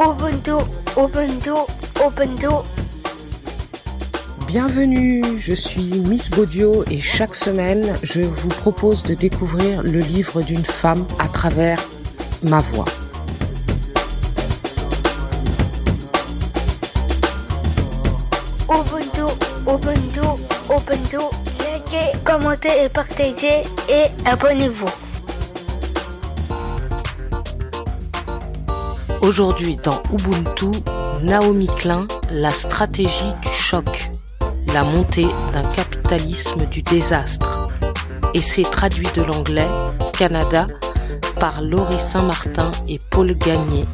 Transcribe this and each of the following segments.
Ubuntu, Ubuntu, Ubuntu. Bienvenue, je suis Miss Baudio et chaque semaine, je vous propose de découvrir le livre d'une femme à travers ma voix. Ubuntu, Ubuntu, Ubuntu. Likez, commentez et partagez et abonnez-vous. Aujourd'hui dans Ubuntu, Naomi Klein, la stratégie du choc, la montée d'un capitalisme du désastre. Essai traduit de l'anglais, Canada, par Laurie Saint-Martin et Paul Gagné,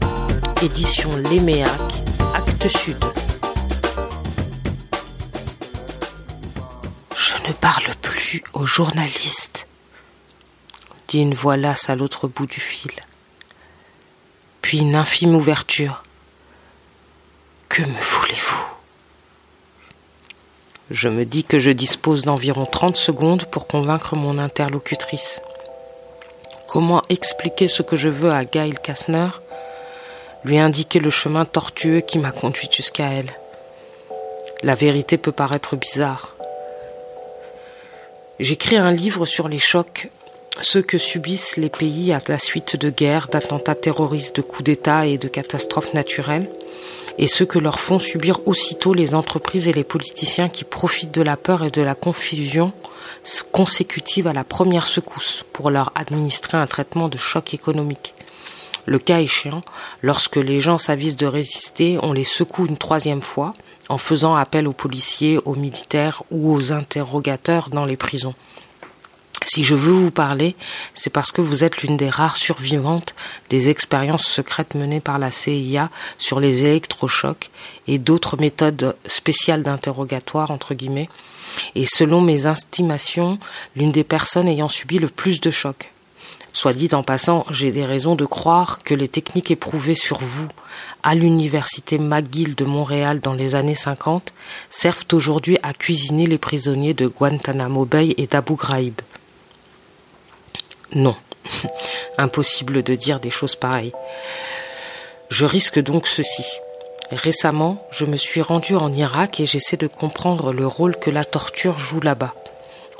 édition Léméac, Actes Sud. Je ne parle plus aux journalistes, dit une voix lasse à l'autre bout du fil puis une infime ouverture. Que me voulez-vous? Je me dis que je dispose d'environ 30 secondes pour convaincre mon interlocutrice. Comment expliquer ce que je veux à Gail Kastner? Lui indiquer le chemin tortueux qui m'a conduite jusqu'à elle. La vérité peut paraître bizarre. J'écris un livre sur les chocs ceux que subissent les pays à la suite de guerres, d'attentats terroristes, de coups d'État et de catastrophes naturelles, et ceux que leur font subir aussitôt les entreprises et les politiciens qui profitent de la peur et de la confusion consécutive à la première secousse pour leur administrer un traitement de choc économique. Le cas échéant, lorsque les gens s'avisent de résister, on les secoue une troisième fois en faisant appel aux policiers, aux militaires ou aux interrogateurs dans les prisons. Si je veux vous parler, c'est parce que vous êtes l'une des rares survivantes des expériences secrètes menées par la CIA sur les électrochocs et d'autres méthodes spéciales d'interrogatoire, entre guillemets, et selon mes estimations, l'une des personnes ayant subi le plus de chocs. Soit dit en passant, j'ai des raisons de croire que les techniques éprouvées sur vous à l'université McGill de Montréal dans les années 50 servent aujourd'hui à cuisiner les prisonniers de Guantanamo Bay et d'Abu Ghraib. Non, impossible de dire des choses pareilles. Je risque donc ceci. Récemment, je me suis rendu en Irak et j'essaie de comprendre le rôle que la torture joue là-bas.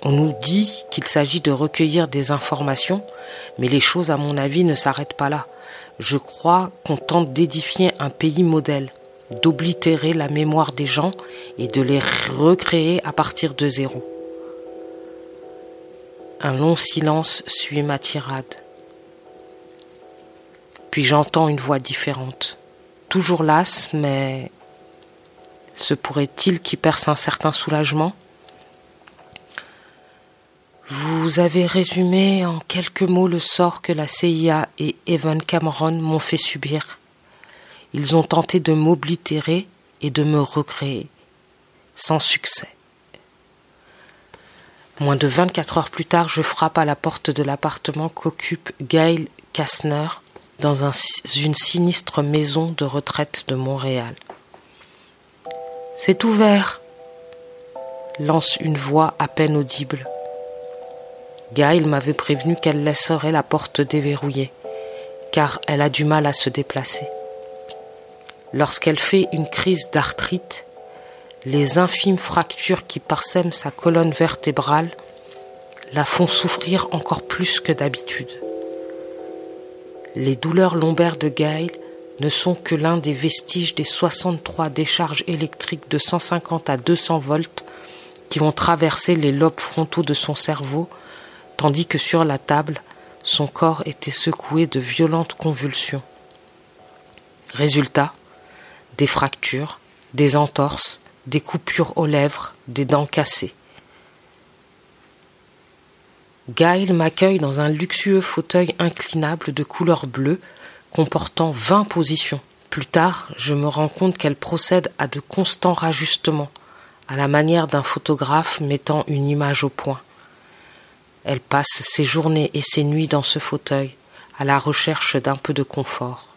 On nous dit qu'il s'agit de recueillir des informations, mais les choses, à mon avis, ne s'arrêtent pas là. Je crois qu'on tente d'édifier un pays modèle, d'oblitérer la mémoire des gens et de les recréer à partir de zéro. Un long silence suit ma tirade. Puis j'entends une voix différente, toujours lasse, mais se pourrait-il qu'il perce un certain soulagement? Vous avez résumé en quelques mots le sort que la CIA et Evan Cameron m'ont fait subir. Ils ont tenté de m'oblitérer et de me recréer, sans succès. Moins de 24 heures plus tard, je frappe à la porte de l'appartement qu'occupe Gail Kastner dans une sinistre maison de retraite de Montréal. C'est ouvert, lance une voix à peine audible. Gail m'avait prévenu qu'elle laisserait la porte déverrouillée, car elle a du mal à se déplacer. Lorsqu'elle fait une crise d'arthrite, les infimes fractures qui parsèment sa colonne vertébrale la font souffrir encore plus que d'habitude. Les douleurs lombaires de Gail ne sont que l'un des vestiges des 63 décharges électriques de 150 à 200 volts qui vont traverser les lobes frontaux de son cerveau, tandis que sur la table, son corps était secoué de violentes convulsions. Résultat, des fractures, des entorses, des coupures aux lèvres, des dents cassées. Gail m'accueille dans un luxueux fauteuil inclinable de couleur bleue comportant vingt positions. Plus tard, je me rends compte qu'elle procède à de constants rajustements, à la manière d'un photographe mettant une image au point. Elle passe ses journées et ses nuits dans ce fauteuil, à la recherche d'un peu de confort.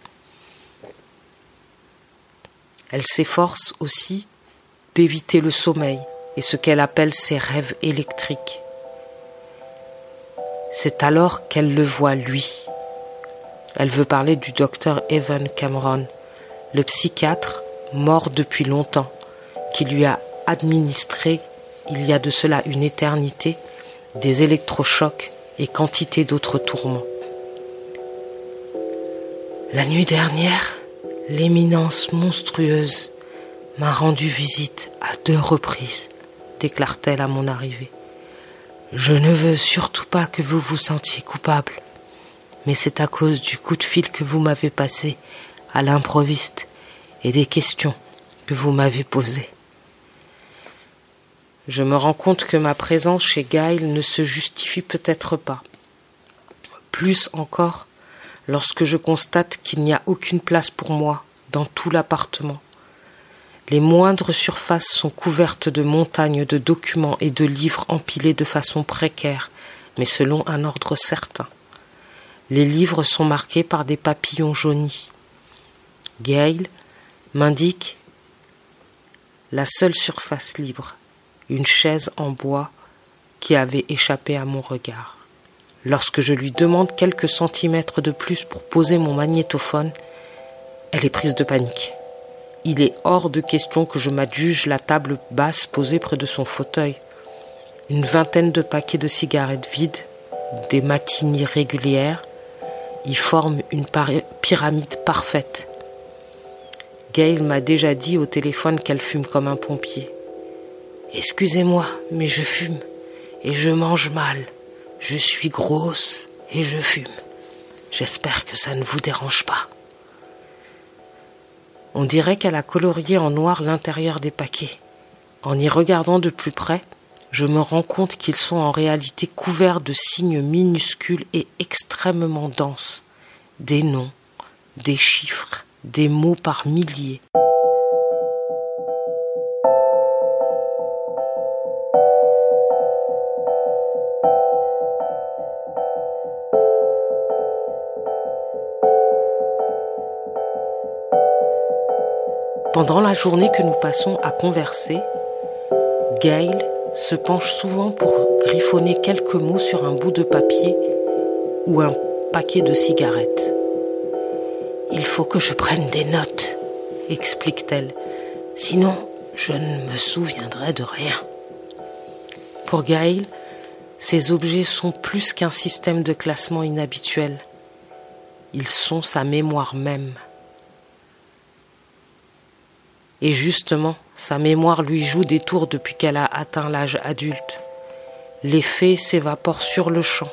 Elle s'efforce aussi d'éviter le sommeil et ce qu'elle appelle ses rêves électriques. C'est alors qu'elle le voit lui. Elle veut parler du docteur Evan Cameron, le psychiatre, mort depuis longtemps, qui lui a administré, il y a de cela une éternité, des électrochocs et quantité d'autres tourments. La nuit dernière, l'éminence monstrueuse m'a rendu visite à deux reprises, déclare-t-elle à mon arrivée. Je ne veux surtout pas que vous vous sentiez coupable, mais c'est à cause du coup de fil que vous m'avez passé à l'improviste et des questions que vous m'avez posées. Je me rends compte que ma présence chez Gail ne se justifie peut-être pas. Plus encore, lorsque je constate qu'il n'y a aucune place pour moi dans tout l'appartement. Les moindres surfaces sont couvertes de montagnes de documents et de livres empilés de façon précaire, mais selon un ordre certain. Les livres sont marqués par des papillons jaunis. Gail m'indique la seule surface libre, une chaise en bois qui avait échappé à mon regard. Lorsque je lui demande quelques centimètres de plus pour poser mon magnétophone, elle est prise de panique. Il est hors de question que je m'adjuge la table basse posée près de son fauteuil. Une vingtaine de paquets de cigarettes vides, des matinées régulières, y forment une pyramide parfaite. Gail m'a déjà dit au téléphone qu'elle fume comme un pompier. Excusez-moi, mais je fume et je mange mal. Je suis grosse et je fume. J'espère que ça ne vous dérange pas. On dirait qu'elle a colorié en noir l'intérieur des paquets. En y regardant de plus près, je me rends compte qu'ils sont en réalité couverts de signes minuscules et extrêmement denses. Des noms, des chiffres, des mots par milliers. Pendant la journée que nous passons à converser, Gail se penche souvent pour griffonner quelques mots sur un bout de papier ou un paquet de cigarettes. Il faut que je prenne des notes, explique-t-elle, sinon je ne me souviendrai de rien. Pour Gail, ces objets sont plus qu'un système de classement inhabituel. Ils sont sa mémoire même. Et justement, sa mémoire lui joue des tours depuis qu'elle a atteint l'âge adulte. Les faits s'évaporent sur le champ,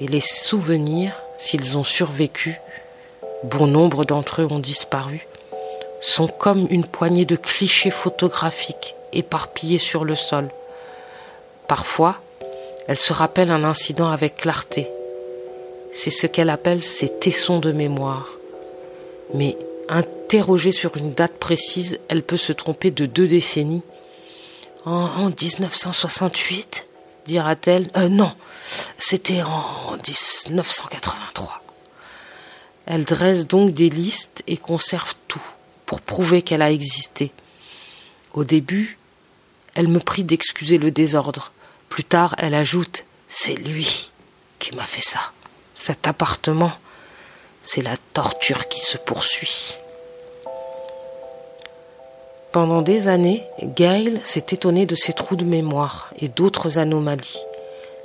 et les souvenirs, s'ils ont survécu, bon nombre d'entre eux ont disparu, sont comme une poignée de clichés photographiques éparpillés sur le sol. Parfois, elle se rappelle un incident avec clarté. C'est ce qu'elle appelle ses tessons de mémoire. Mais Interrogée sur une date précise, elle peut se tromper de deux décennies. En, 1968, dira-t-elle. Euh, non, c'était en 1983. Elle dresse donc des listes et conserve tout pour prouver qu'elle a existé. Au début, elle me prie d'excuser le désordre. Plus tard, elle ajoute C'est lui qui m'a fait ça. Cet appartement, c'est la torture qui se poursuit. Pendant des années, Gail s'est étonnée de ses trous de mémoire et d'autres anomalies.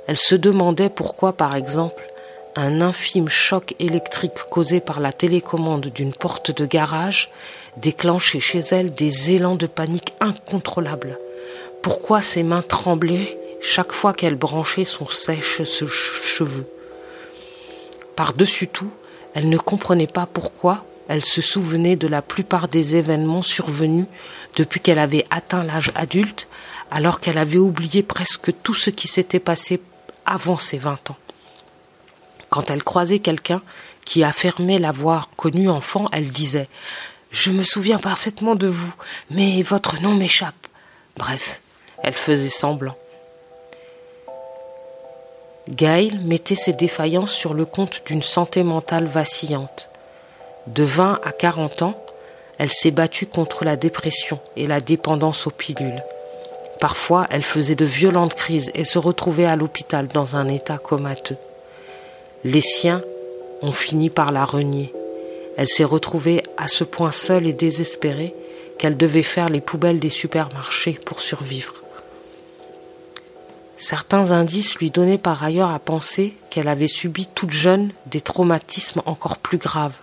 Elle se demandait pourquoi, par exemple, un infime choc électrique causé par la télécommande d'une porte de garage déclenchait chez elle des élans de panique incontrôlables. Pourquoi ses mains tremblaient chaque fois qu'elle branchait son sèche cheveux. Par-dessus tout, elle ne comprenait pas pourquoi, elle se souvenait de la plupart des événements survenus depuis qu'elle avait atteint l'âge adulte, alors qu'elle avait oublié presque tout ce qui s'était passé avant ses vingt ans. Quand elle croisait quelqu'un qui affirmait l'avoir connu enfant, elle disait Je me souviens parfaitement de vous, mais votre nom m'échappe. Bref, elle faisait semblant. Gail mettait ses défaillances sur le compte d'une santé mentale vacillante. De 20 à 40 ans, elle s'est battue contre la dépression et la dépendance aux pilules. Parfois, elle faisait de violentes crises et se retrouvait à l'hôpital dans un état comateux. Les siens ont fini par la renier. Elle s'est retrouvée à ce point seule et désespérée qu'elle devait faire les poubelles des supermarchés pour survivre. Certains indices lui donnaient par ailleurs à penser qu'elle avait subi toute jeune des traumatismes encore plus graves.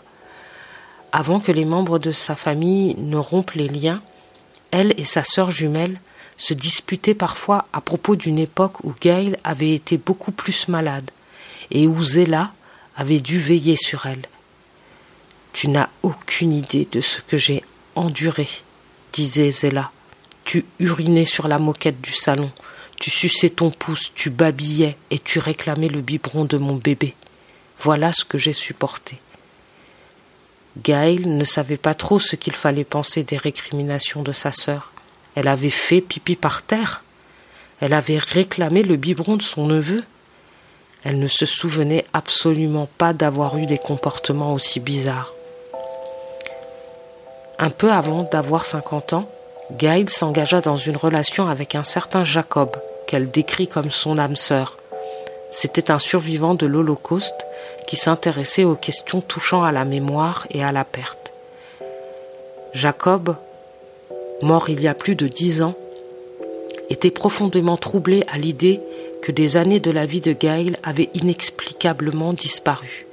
Avant que les membres de sa famille ne rompent les liens, elle et sa sœur jumelle se disputaient parfois à propos d'une époque où Gail avait été beaucoup plus malade et où Zella avait dû veiller sur elle. Tu n'as aucune idée de ce que j'ai enduré, disait Zella. Tu urinais sur la moquette du salon, tu suçais ton pouce, tu babillais et tu réclamais le biberon de mon bébé. Voilà ce que j'ai supporté. Gail ne savait pas trop ce qu'il fallait penser des récriminations de sa sœur. Elle avait fait pipi par terre. Elle avait réclamé le biberon de son neveu. Elle ne se souvenait absolument pas d'avoir eu des comportements aussi bizarres. Un peu avant d'avoir cinquante ans, Gail s'engagea dans une relation avec un certain Jacob, qu'elle décrit comme son âme sœur. C'était un survivant de l'Holocauste qui s'intéressait aux questions touchant à la mémoire et à la perte. Jacob, mort il y a plus de dix ans, était profondément troublé à l'idée que des années de la vie de Gail avaient inexplicablement disparu.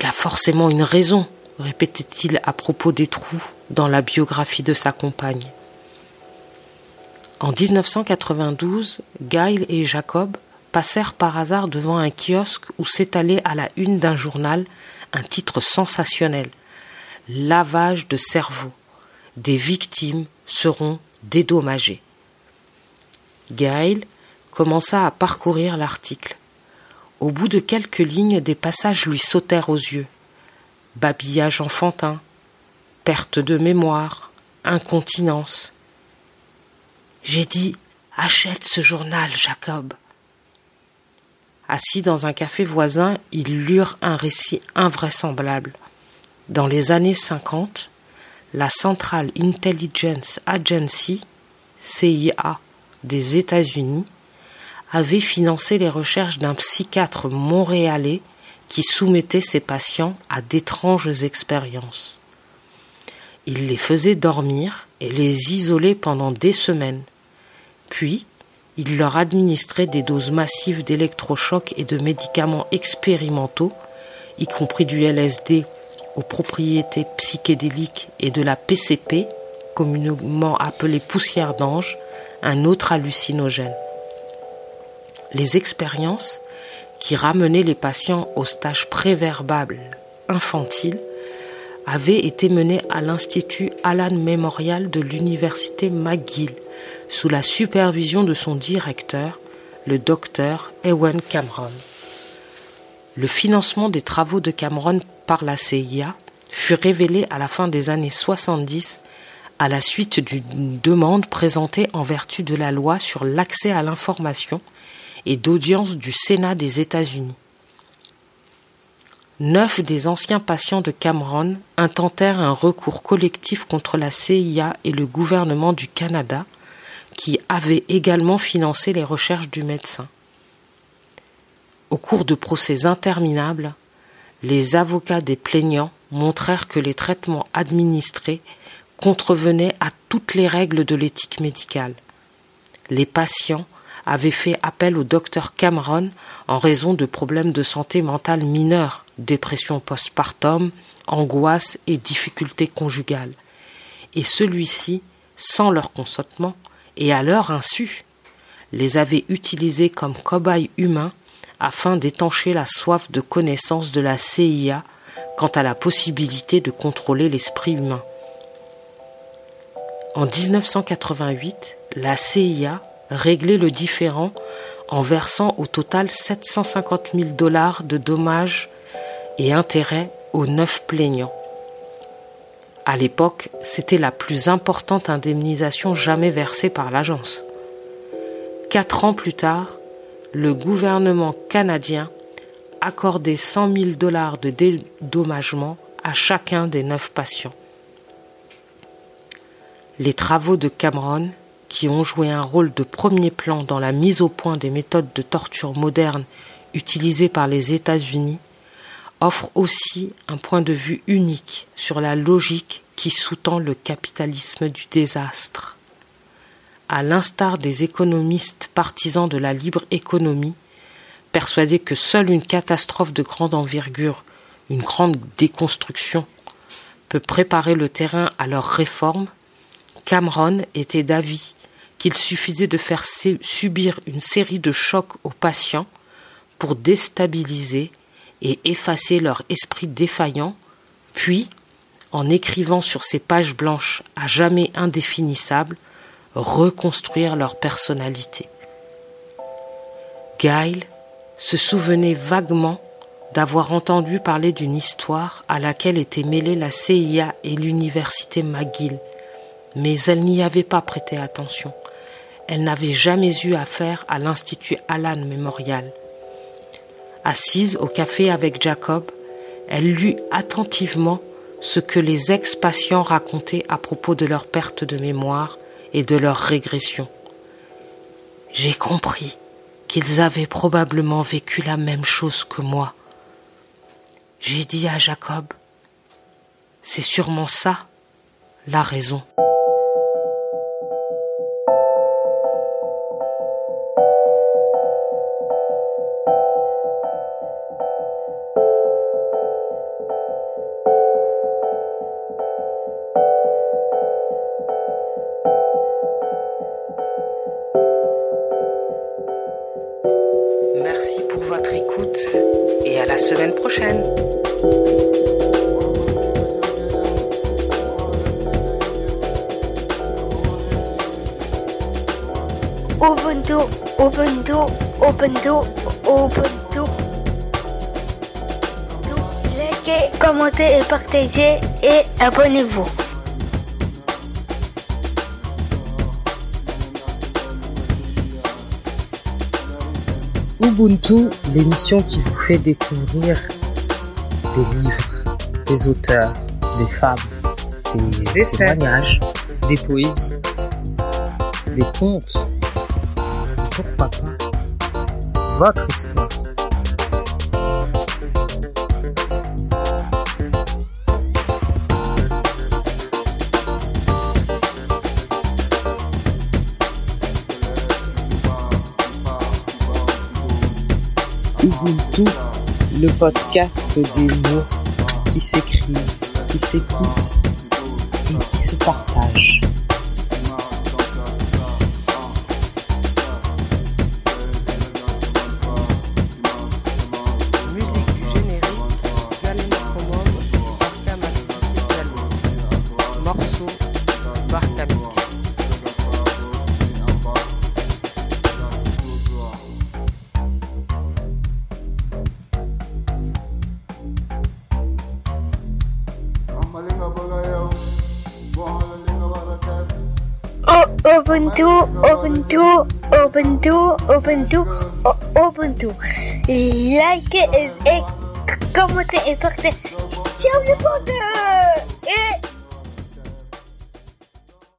Il a forcément une raison, répétait-il à propos des trous dans la biographie de sa compagne. En 1992, Gail et Jacob passèrent par hasard devant un kiosque où s'étalait à la une d'un journal un titre sensationnel Lavage de cerveau. Des victimes seront dédommagées. Gail commença à parcourir l'article. Au bout de quelques lignes, des passages lui sautèrent aux yeux babillage enfantin, perte de mémoire, incontinence. J'ai dit Achète ce journal, Jacob. Assis dans un café voisin, ils lurent un récit invraisemblable. Dans les années 50, la Central Intelligence Agency, CIA, des États-Unis, avait financé les recherches d'un psychiatre montréalais qui soumettait ses patients à d'étranges expériences. Il les faisait dormir et les isolait pendant des semaines. Puis, il leur administrait des doses massives d'électrochocs et de médicaments expérimentaux, y compris du LSD aux propriétés psychédéliques et de la PCP, communément appelée poussière d'ange, un autre hallucinogène. Les expériences qui ramenait les patients au stage préverbal infantile, avait été mené à l'Institut Alan Memorial de l'Université McGill sous la supervision de son directeur, le docteur Ewan Cameron. Le financement des travaux de Cameron par la CIA fut révélé à la fin des années 70 à la suite d'une demande présentée en vertu de la loi sur l'accès à l'information et d'audience du Sénat des États-Unis. Neuf des anciens patients de Cameron intentèrent un recours collectif contre la CIA et le gouvernement du Canada, qui avait également financé les recherches du médecin. Au cours de procès interminables, les avocats des plaignants montrèrent que les traitements administrés contrevenaient à toutes les règles de l'éthique médicale. Les patients avait fait appel au docteur Cameron en raison de problèmes de santé mentale mineurs, dépression postpartum, angoisse et difficultés conjugales. Et celui-ci, sans leur consentement et à leur insu, les avait utilisés comme cobayes humains afin d'étancher la soif de connaissance de la CIA quant à la possibilité de contrôler l'esprit humain. En 1988, la CIA régler le différend en versant au total 750 000 dollars de dommages et intérêts aux neuf plaignants. À l'époque, c'était la plus importante indemnisation jamais versée par l'agence. Quatre ans plus tard, le gouvernement canadien accordait 100 000 dollars de dédommagement à chacun des neuf patients. Les travaux de Cameron qui ont joué un rôle de premier plan dans la mise au point des méthodes de torture modernes utilisées par les États-Unis, offre aussi un point de vue unique sur la logique qui sous-tend le capitalisme du désastre. À l'instar des économistes partisans de la libre économie, persuadés que seule une catastrophe de grande envergure, une grande déconstruction, peut préparer le terrain à leur réforme, Cameron était d'avis qu'il suffisait de faire subir une série de chocs aux patients pour déstabiliser et effacer leur esprit défaillant, puis, en écrivant sur ces pages blanches à jamais indéfinissables, reconstruire leur personnalité. Guile se souvenait vaguement d'avoir entendu parler d'une histoire à laquelle étaient mêlées la CIA et l'université McGill, mais elle n'y avait pas prêté attention. Elle n'avait jamais eu affaire à l'Institut Allan Memorial. Assise au café avec Jacob, elle lut attentivement ce que les ex-patients racontaient à propos de leur perte de mémoire et de leur régression. J'ai compris qu'ils avaient probablement vécu la même chose que moi. J'ai dit à Jacob, c'est sûrement ça la raison. Ubuntu, Ubuntu, Ubuntu, Ubuntu. Likez, commentez et partagez et abonnez-vous. Ubuntu, l'émission qui vous fait découvrir des livres, des auteurs, des femmes, des, témoignages, des poésies, des contes, votre histoire. Ubuntu, le podcast des mots qui s'écrivent, qui s'écoutent et qui se partagent. Ubuntu, Ubuntu, Ubuntu, Ubuntu, Ubuntu. Like et, et commentez et partagez. Ciao les potes Et